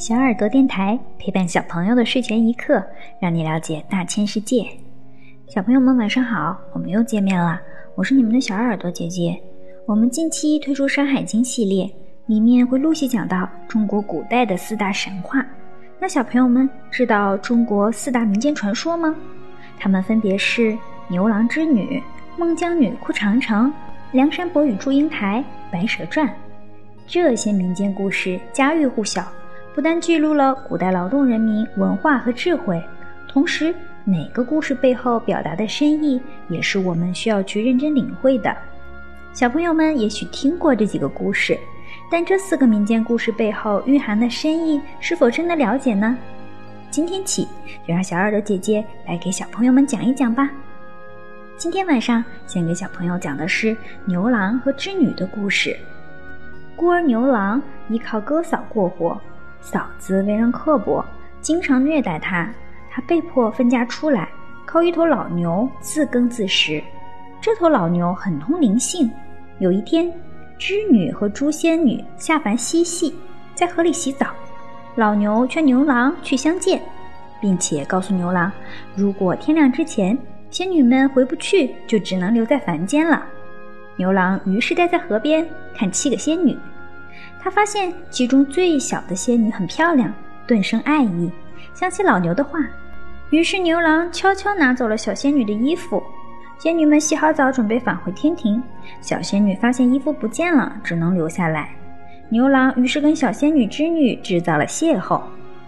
小耳朵电台陪伴小朋友的睡前一刻，让你了解大千世界。小朋友们晚上好，我们又见面了，我是你们的小耳朵姐姐。我们近期推出《山海经》系列，里面会陆续讲到中国古代的四大神话。那小朋友们知道中国四大民间传说吗？它们分别是牛郎织女、孟姜女哭长城、梁山伯与祝英台、白蛇传。这些民间故事家喻户晓。不但记录了古代劳动人民文化和智慧，同时每个故事背后表达的深意也是我们需要去认真领会的。小朋友们也许听过这几个故事，但这四个民间故事背后蕴含的深意是否真的了解呢？今天起就让小耳朵姐姐来给小朋友们讲一讲吧。今天晚上先给小朋友讲的是牛郎和织女的故事。孤儿牛郎依靠哥嫂过活。嫂子为人刻薄，经常虐待他，他被迫分家出来，靠一头老牛自耕自食。这头老牛很通灵性。有一天，织女和诛仙女下凡嬉戏，在河里洗澡。老牛劝牛郎去相见，并且告诉牛郎，如果天亮之前仙女们回不去，就只能留在凡间了。牛郎于是待在河边看七个仙女。他发现其中最小的仙女很漂亮，顿生爱意。想起老牛的话，于是牛郎悄悄拿走了小仙女的衣服。仙女们洗好澡，准备返回天庭。小仙女发现衣服不见了，只能留下来。牛郎于是跟小仙女织女制造了邂逅。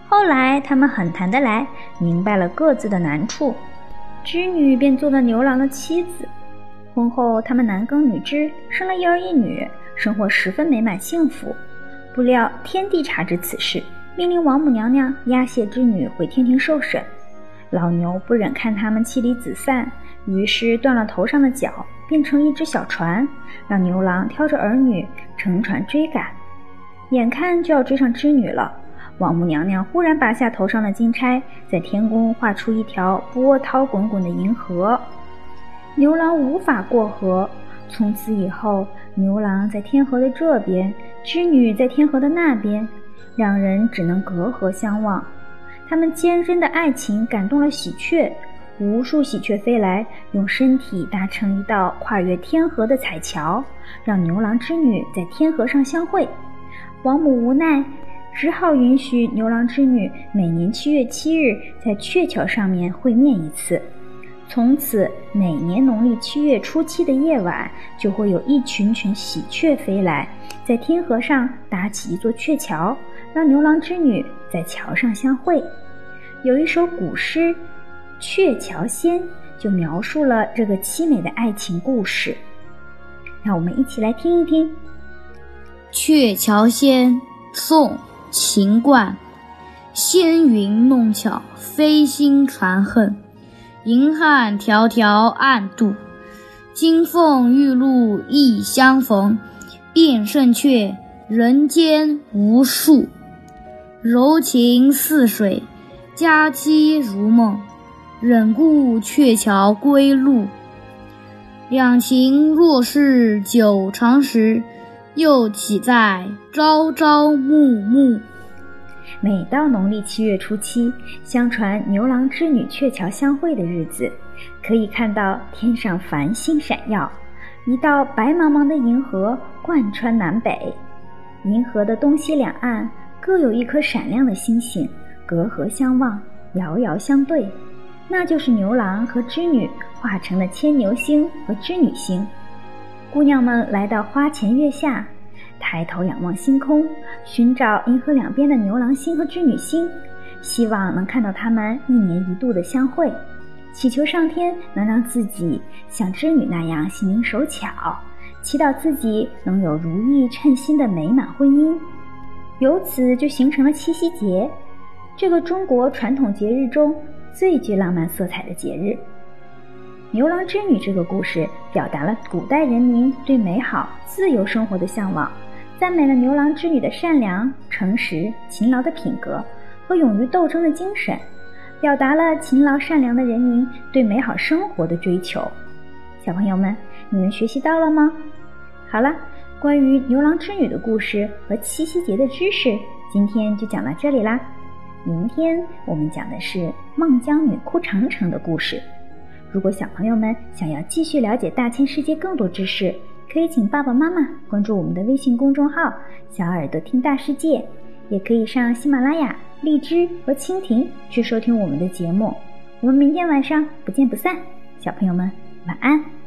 后来他们很谈得来，明白了各自的难处，织女便做了牛郎的妻子。婚后，他们男耕女织，生了一儿一女。生活十分美满幸福，不料天帝察知此事，命令王母娘娘押解织女回天庭受审。老牛不忍看他们妻离子散，于是断了头上的角，变成一只小船，让牛郎挑着儿女乘船追赶。眼看就要追上织女了，王母娘娘忽然拔下头上的金钗，在天宫画出一条波涛滚滚的银河，牛郎无法过河。从此以后，牛郎在天河的这边，织女在天河的那边，两人只能隔河相望。他们坚贞的爱情感动了喜鹊，无数喜鹊飞来，用身体搭成一道跨越天河的彩桥，让牛郎织女在天河上相会。王母无奈，只好允许牛郎织女每年七月七日在鹊桥上面会面一次。从此，每年农历七月初七的夜晚，就会有一群群喜鹊飞来，在天河上搭起一座鹊桥，让牛郎织女在桥上相会。有一首古诗《鹊桥仙》，就描述了这个凄美的爱情故事。让我们一起来听一听《鹊桥仙》宋·秦观。纤云弄巧，飞星传恨。银汉迢迢暗度，金凤玉露一相逢。便胜却人间无数，柔情似水，佳期如梦。忍顾鹊桥归路，两情若是久长时，又岂在朝朝暮暮。每到农历七月初七，相传牛郎织女鹊桥相会的日子，可以看到天上繁星闪耀，一道白茫茫的银河贯穿南北。银河的东西两岸各有一颗闪亮的星星，隔河相望，遥遥相对，那就是牛郎和织女化成了牵牛星和织女星。姑娘们来到花前月下。抬头仰望星空，寻找银河两边的牛郎星和织女星，希望能看到他们一年一度的相会，祈求上天能让自己像织女那样心灵手巧，祈祷自己能有如意称心的美满婚姻。由此就形成了七夕节，这个中国传统节日中最具浪漫色彩的节日。牛郎织女这个故事表达了古代人民对美好自由生活的向往。赞美了牛郎织女的善良、诚实、勤劳的品格和勇于斗争的精神，表达了勤劳善良的人民对美好生活的追求。小朋友们，你们学习到了吗？好了，关于牛郎织女的故事和七夕节的知识，今天就讲到这里啦，明天我们讲的是孟姜女哭长城的故事。如果小朋友们想要继续了解大千世界更多知识，可以请爸爸妈妈关注我们的微信公众号“小耳朵听大世界”，也可以上喜马拉雅、荔枝和蜻蜓去收听我们的节目。我们明天晚上不见不散，小朋友们晚安。